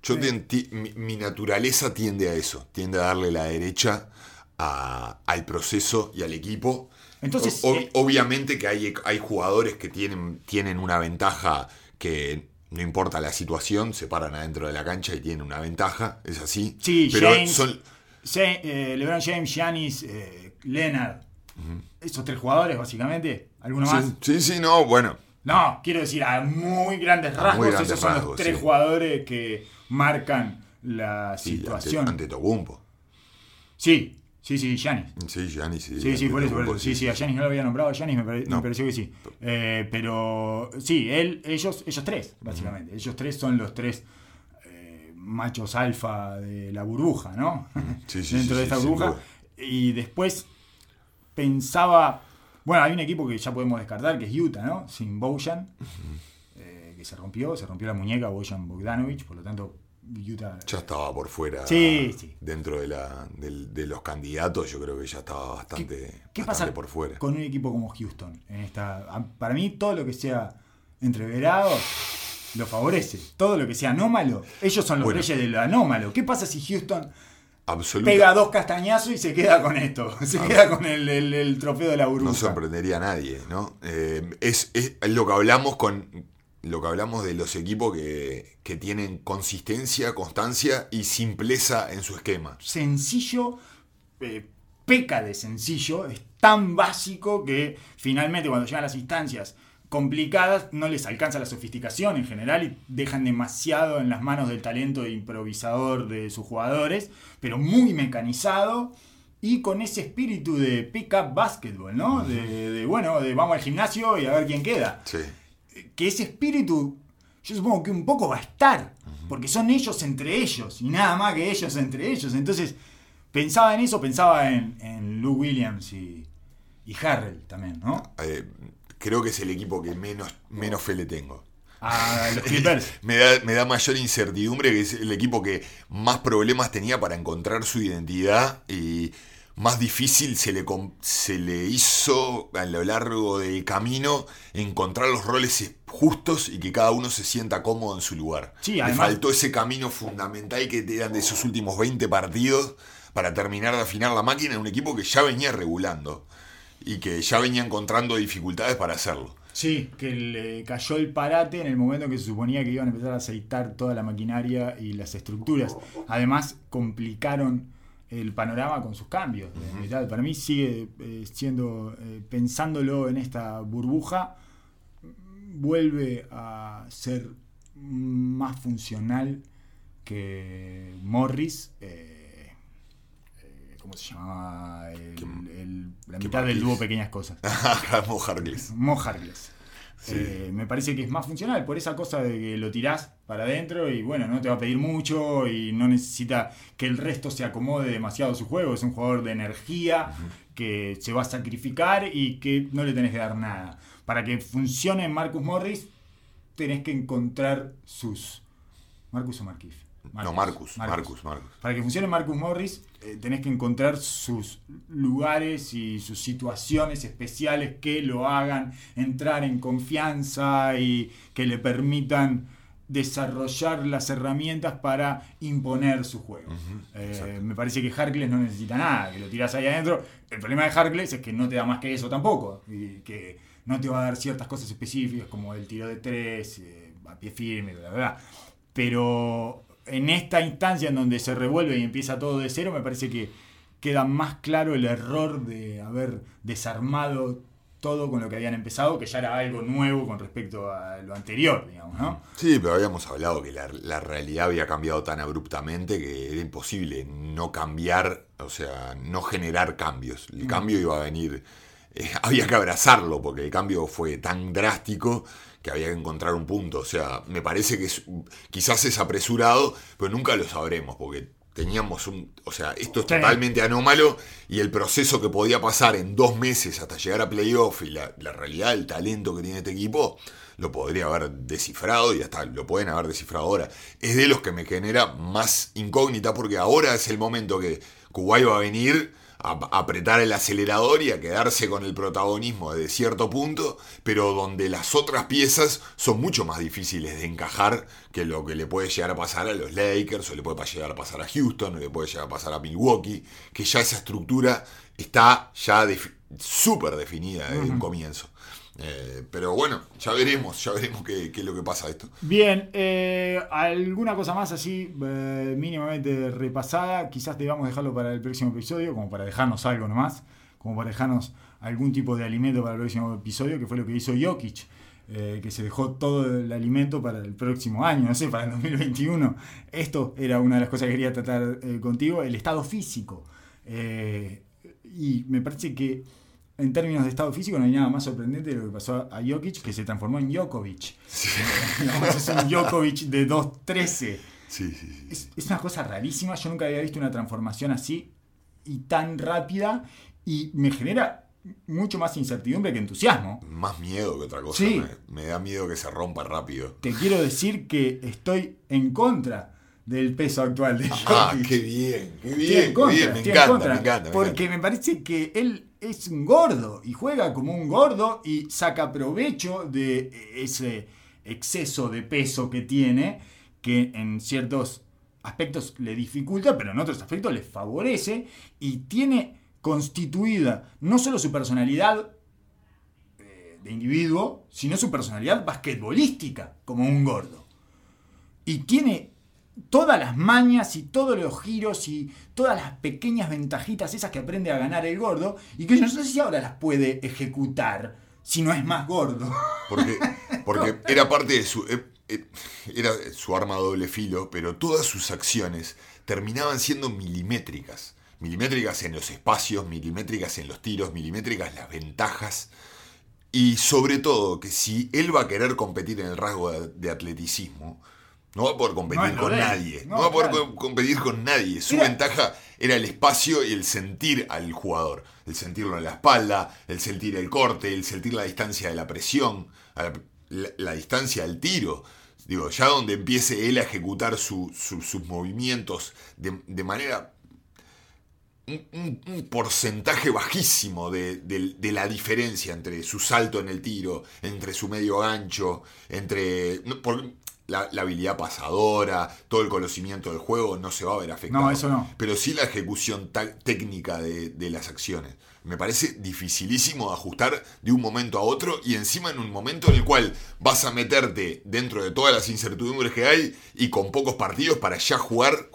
Yo ti- mi, mi naturaleza tiende a eso, tiende a darle la derecha a- al proceso y al equipo. Entonces, O- eh, obviamente que hay, hay jugadores que tienen, tienen una ventaja que no importa la situación, se paran adentro de la cancha y tienen una ventaja, es así. Sí, pero James- son, eh, LeBron James, Giannis, eh, Leonard, esos tres jugadores básicamente, ¿alguno más? sí, sí, sí, no, bueno, No, quiero decir, a muy grandes rasgos, muy grandes esos son rasgos, los tres sí. jugadores que marcan la sí, ante, situación. ante Tocumpo. Sí, sí, sí, Giannis. Sí, Giannis, sí. Sí, sí, por eso, por Antetokounmpo, eso. Sí, sí, a Giannis no lo había nombrado, a Giannis me, pare- me No. pareció que sí. Eh, pero sí, él, ellos, ellos tres, básicamente. Ellos tres son los tres eh, machos alfa de la burbuja, ¿no? Sí, sí, Dentro sí, de esta burbuja. Y después pensaba. Bueno, hay un equipo que ya podemos descartar, que es Utah, ¿no? Sin Bojan, eh, que se rompió, se rompió la muñeca Bojan Bogdanovich, por lo tanto, Utah. Ya estaba por fuera. Sí, sí. Dentro de, la, del- de los candidatos, yo creo que ya estaba bastante, ¿Qué bastante pasa por fuera. con un equipo como Houston? En esta, para mí, todo lo que sea entreverado lo favorece. Todo lo que sea anómalo, ellos son los Bueno. reyes de lo anómalo. ¿Qué pasa si Houston Absoluta- pega dos castañazos y se queda con esto? Se queda con el, el- el trofeo de la no burbuja. sorprendería a nadie, ¿no? Eh, es, es lo que hablamos con lo que hablamos de los equipos que, que tienen consistencia, constancia y simpleza en su esquema. sencillo, eh, peca de sencillo, es tan básico que finalmente cuando llegan las instancias complicadas no les alcanza la sofisticación en general y dejan demasiado en las manos del talento improvisador de sus jugadores, pero muy mecanizado y con ese espíritu de pick-up basketball, ¿no? De, de, bueno, de vamos al gimnasio y a ver quién queda Sí. Que ese espíritu, yo supongo que un poco va a estar, porque son ellos entre ellos, y nada más que ellos entre ellos. Entonces, pensaba en eso, pensaba en, en Lou Williams y, y Harrell también, ¿no? Eh, creo que es el equipo que menos, menos fe le tengo. A los Clippers. Me da, me da mayor incertidumbre que es el equipo que más problemas tenía para encontrar su identidad y más difícil se le, se le hizo a lo largo del camino encontrar los roles justos y que cada uno se sienta cómodo en su lugar. Sí, le además- faltó ese camino fundamental que te dan de esos últimos 20 partidos para terminar de afinar la máquina en un equipo que ya venía regulando y que ya venía encontrando dificultades para hacerlo. Sí, que le cayó el parate en el momento en que se suponía que iban a empezar a aceitar toda la maquinaria y las estructuras. Además, complicaron el panorama con sus cambios. Para mí sigue eh, siendo, eh, pensándolo en esta burbuja, vuelve a ser más funcional que Morris. eh, ¿Cómo se llamaba? El- el- la mitad del dúo Pequeñas Cosas. Ramos Harkless. Sí. Eh, me parece que es más funcional por esa cosa de que lo tirás para adentro y bueno, no te va a pedir mucho y no necesita que el resto se acomode demasiado a su juego. Es un jugador de energía que se va a sacrificar y que no le tenés que dar nada. Para que funcione Marcus Morris, tenés que encontrar sus. ¿Marcus o Marquis? No, Marcus, Marcus, Marcus. Para que funcione Marcus Morris, eh, tenés que encontrar sus lugares y sus situaciones especiales que lo hagan entrar en confianza y que le permitan desarrollar las herramientas para imponer su juego. Eh, me parece que Harkless no necesita nada, que lo tiras ahí adentro. El problema de Harkless es que no te da más que eso tampoco, y que no te va a dar ciertas cosas específicas como el tiro de tres, eh, a pie firme, bla, bla, Pero en esta instancia en donde se revuelve y empieza todo de cero, me parece que queda más claro el error de haber desarmado todo con lo que habían empezado, que ya era algo nuevo con respecto a lo anterior, digamos, ¿no? Sí, pero habíamos hablado que la, realidad había cambiado tan abruptamente que era imposible no cambiar, o sea, no generar cambios. El mm. cambio iba a venir, eh, había que abrazarlo, porque el cambio fue tan drástico que había que encontrar un punto. O sea, me parece que quizás es apresurado, pero nunca lo sabremos, porque teníamos un. O sea, esto es totalmente anómalo y el proceso que podía pasar en dos meses hasta llegar a playoff y la, realidad, el talento que tiene este equipo, lo podría haber descifrado y hasta lo pueden haber descifrado ahora. Es de los que me genera más incógnita porque ahora es el momento que Kuwait va a venir a apretar el acelerador y a quedarse con el protagonismo de cierto punto, pero donde las otras piezas son mucho más difíciles de encajar que lo que le puede llegar a pasar a los Lakers, o le puede llegar a pasar a Houston, o le puede llegar a pasar a Milwaukee, que ya esa estructura está ya súper definida desde un comienzo. Eh, pero bueno, ya veremos, ya veremos qué, es lo que pasa esto. Bien, eh, alguna cosa más así eh, mínimamente repasada, quizás debamos dejarlo para el próximo episodio, como para dejarnos algo nomás, como para dejarnos algún tipo de alimento para el próximo episodio, que fue lo que hizo Jokic. que se dejó todo el alimento para el próximo año, no sé, para el 2021. Esto era una de las cosas que quería tratar contigo, el estado físico. y me parece que en términos de estado físico no hay nada más sorprendente de lo que pasó a Jokic, que se transformó en Djokovic. es un Djokovic de 2.13. Es, es, una cosa rarísima, yo nunca había visto una transformación así y tan rápida y me genera mucho más incertidumbre que entusiasmo. Más miedo que otra cosa, me, da miedo que se rompa rápido. Te quiero decir que estoy en contra del peso actual de Jokic. Ah, qué bien, qué bien, qué bien. Me, encanta, me encanta, Porque me parece que él es un gordo y juega como un gordo y saca provecho de ese exceso de peso que tiene, que en ciertos aspectos le dificulta, pero en otros aspectos le favorece y tiene constituida no solo su personalidad eh, de individuo, sino su personalidad basquetbolística como un gordo. Y tiene todas las mañas y todos los giros y todas las pequeñas ventajitas esas que aprende a ganar el gordo y que yo no sé si ahora las puede ejecutar si no es más gordo. Porque, porque era parte de su... Eh, eh, era su arma doble filo, pero todas sus acciones terminaban siendo milimétricas. Milimétricas en los espacios, milimétricas en los tiros, milimétricas las ventajas. Y sobre todo que si él va a querer competir en el rasgo de atleticismo, no va a poder competir con nadie. No, va a poder competir con nadie. Su ventaja era el espacio y el sentir al jugador. El sentirlo en la espalda, el sentir el corte, el sentir la distancia de la presión, la, distancia del tiro. Digo, ya donde empiece él a ejecutar sus movimientos de, manera un, porcentaje bajísimo de, la diferencia entre su salto en el tiro, entre su medio gancho, entre la, habilidad pasadora, todo el conocimiento del juego no se va a ver afectado. No, eso no. Pero sí la ejecución técnica de, las acciones. Me parece dificilísimo ajustar de un momento a otro y encima en un momento en el cual vas a meterte dentro de todas las incertidumbres que hay y con pocos partidos para ya jugar,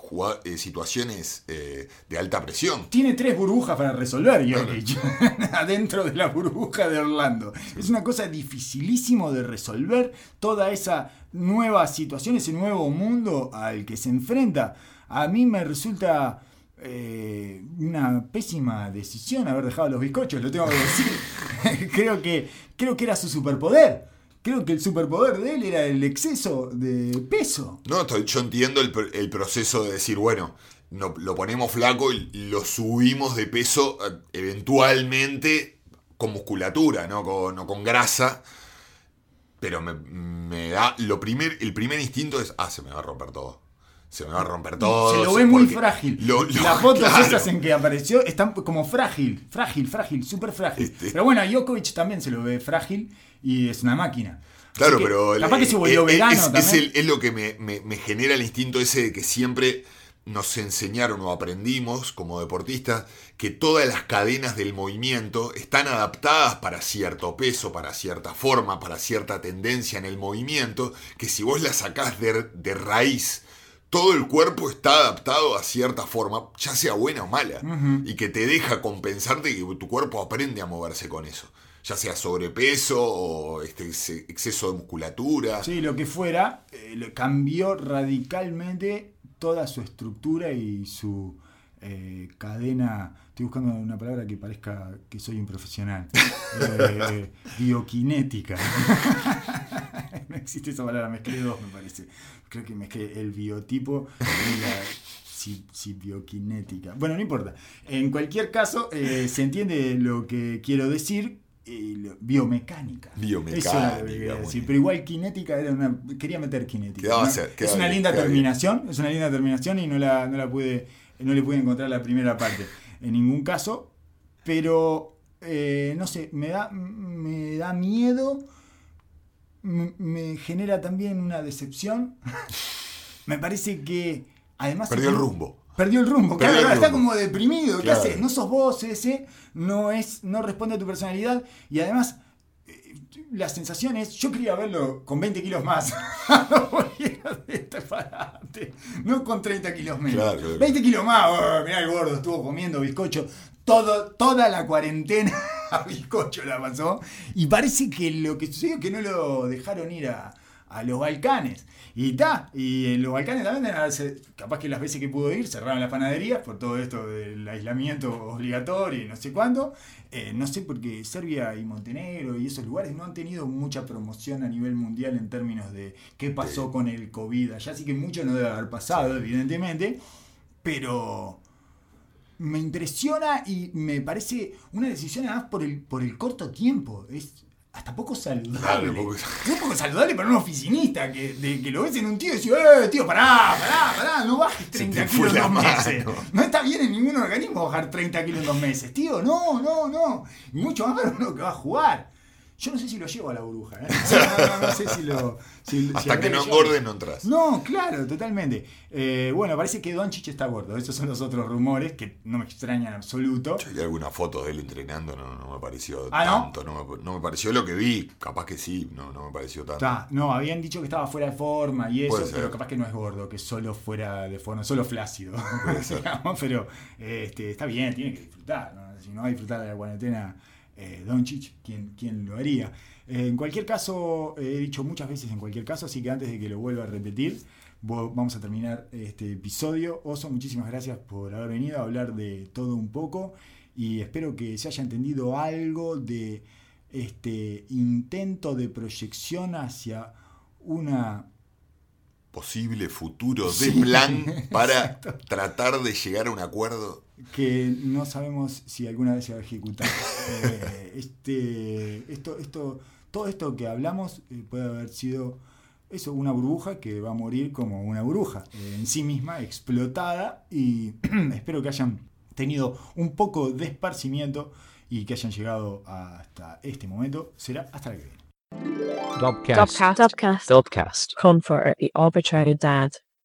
eh, situaciones eh, de alta presión. Tiene tres burbujas para resolver, Jokic, adentro de la burbuja de Orlando. Es una cosa dificilísimo de resolver toda esa nueva situación, ese nuevo mundo al que se enfrenta. A mí me resulta eh, una pésima decisión haber dejado los bizcochos, lo tengo que decir. creo, que, creo que era su superpoder. Creo que el superpoder de él era el exceso de peso. No, yo entiendo el, proceso de decir, bueno, no, lo ponemos flaco y lo subimos de peso eh, eventualmente con musculatura, no con, grasa pero me, da. Lo primer, el primer instinto es. Ah, se me va a romper todo. Se me va a romper todo. Se lo ve muy frágil. Las fotos esas en que apareció están como frágil, frágil, frágil, súper frágil. Este pero bueno, a Djokovic también se lo ve frágil y es una máquina. Claro, pero. Capaz que se volvió verano es, también. Es, lo que me, me, genera el instinto ese de que siempre nos enseñaron o aprendimos como deportistas que todas las cadenas del movimiento están adaptadas para cierto peso, para cierta forma, para cierta tendencia en el movimiento, que si vos las sacás de, de raíz, todo el cuerpo está adaptado a cierta forma, ya sea buena o mala, y que te deja compensarte que tu cuerpo aprende a moverse con eso ya sea sobrepeso o este exceso de musculatura. Sí, lo que fuera, eh, cambió radicalmente toda su estructura y su eh, cadena. Estoy buscando una palabra que parezca que soy un profesional. Eh, bioquinética. no existe esa palabra, mezclé dos, me parece. Creo que mezclé el biotipo y la bioquinética. Bueno, no importa. En cualquier caso, se entiende lo que quiero decir biomecánica. Biomecánica. pero igual kinética era una. Quería meter kinética. es una linda terminación, es una linda terminación y no la, no la pude, no le pude encontrar la primera parte en ningún caso. Pero eh, no sé, me da, me da miedo. Me, genera también una decepción. me parece que además. Perdió el rumbo. Perdió el rumbo, claro, está como deprimido. ¿Qué haces? No sos vos ese, no, es, no responde a tu personalidad. Y además, eh, la sensación es, yo quería verlo con 20 kilos más. no con 30 kilos menos. 20 kilos más, oh, mirá el gordo, estuvo comiendo bizcocho. Todo, toda la cuarentena a bizcocho la pasó. Y parece que lo que sucedió es que no lo dejaron ir a, a los Balcanes. Y está, y en los Balcanes también, capaz que las veces que pudo ir, cerraron las panaderías por todo esto del aislamiento obligatorio y no sé cuándo. Eh, no sé, porque Serbia y Montenegro y esos lugares no han tenido mucha promoción a nivel mundial en términos de qué pasó con el COVID. Allá sí que mucho no debe haber pasado, evidentemente, pero me impresiona y me parece una decisión además por el, por el corto tiempo. Es, hasta poco saludable. poco... Es poco saludable para un oficinista que, de, que lo ves en un tío y dices, eh, tío, pará, pará, pará, no bajes 30 kilos en dos meses. No está bien en ningún organismo bajar 30 kilos en dos meses, tío, no, no, no. Mucho más para uno que va a jugar. Yo no sé si lo llevo a la burbuja, ¿eh? no, sé si lo. Hasta que no engorde, no entras. No, claro, totalmente. Eh, bueno, parece que Doncic está gordo. Esos son los otros rumores que no me extrañan en absoluto. Yo vi alguna foto de él entrenando, no, no me pareció ¿Ah, tanto. No? No, me, pareció lo que vi. Capaz que sí, no, no me pareció tanto. no, habían dicho que estaba fuera de forma y eso, pero capaz que no es gordo, que solo fuera de forma, solo flácido. pero este, está bien, tiene que disfrutar. Si no va a disfrutar de la cuarentena eh, Doncic, ¿quién, lo haría? Eh, en cualquier caso, he dicho muchas veces en cualquier caso, así que antes de que lo vuelva a repetir, vamos a terminar este episodio. Oso, muchísimas gracias por haber venido a hablar de todo un poco y espero que se haya entendido algo de este intento de proyección hacia una posible futuro de plan para tratar de llegar a un acuerdo que no sabemos si alguna vez se va a ejecutar. Eh, este, esto, esto, todo esto que hablamos eh, puede haber sido eso, una burbuja que va a morir como una burbuja eh, en sí misma, explotada, y espero que hayan tenido un poco de esparcimiento y que hayan llegado hasta este momento. Será hasta la que viene. Dopcast. Dopcast. Dopcast. Dopcast. Con for the arbitrary dad.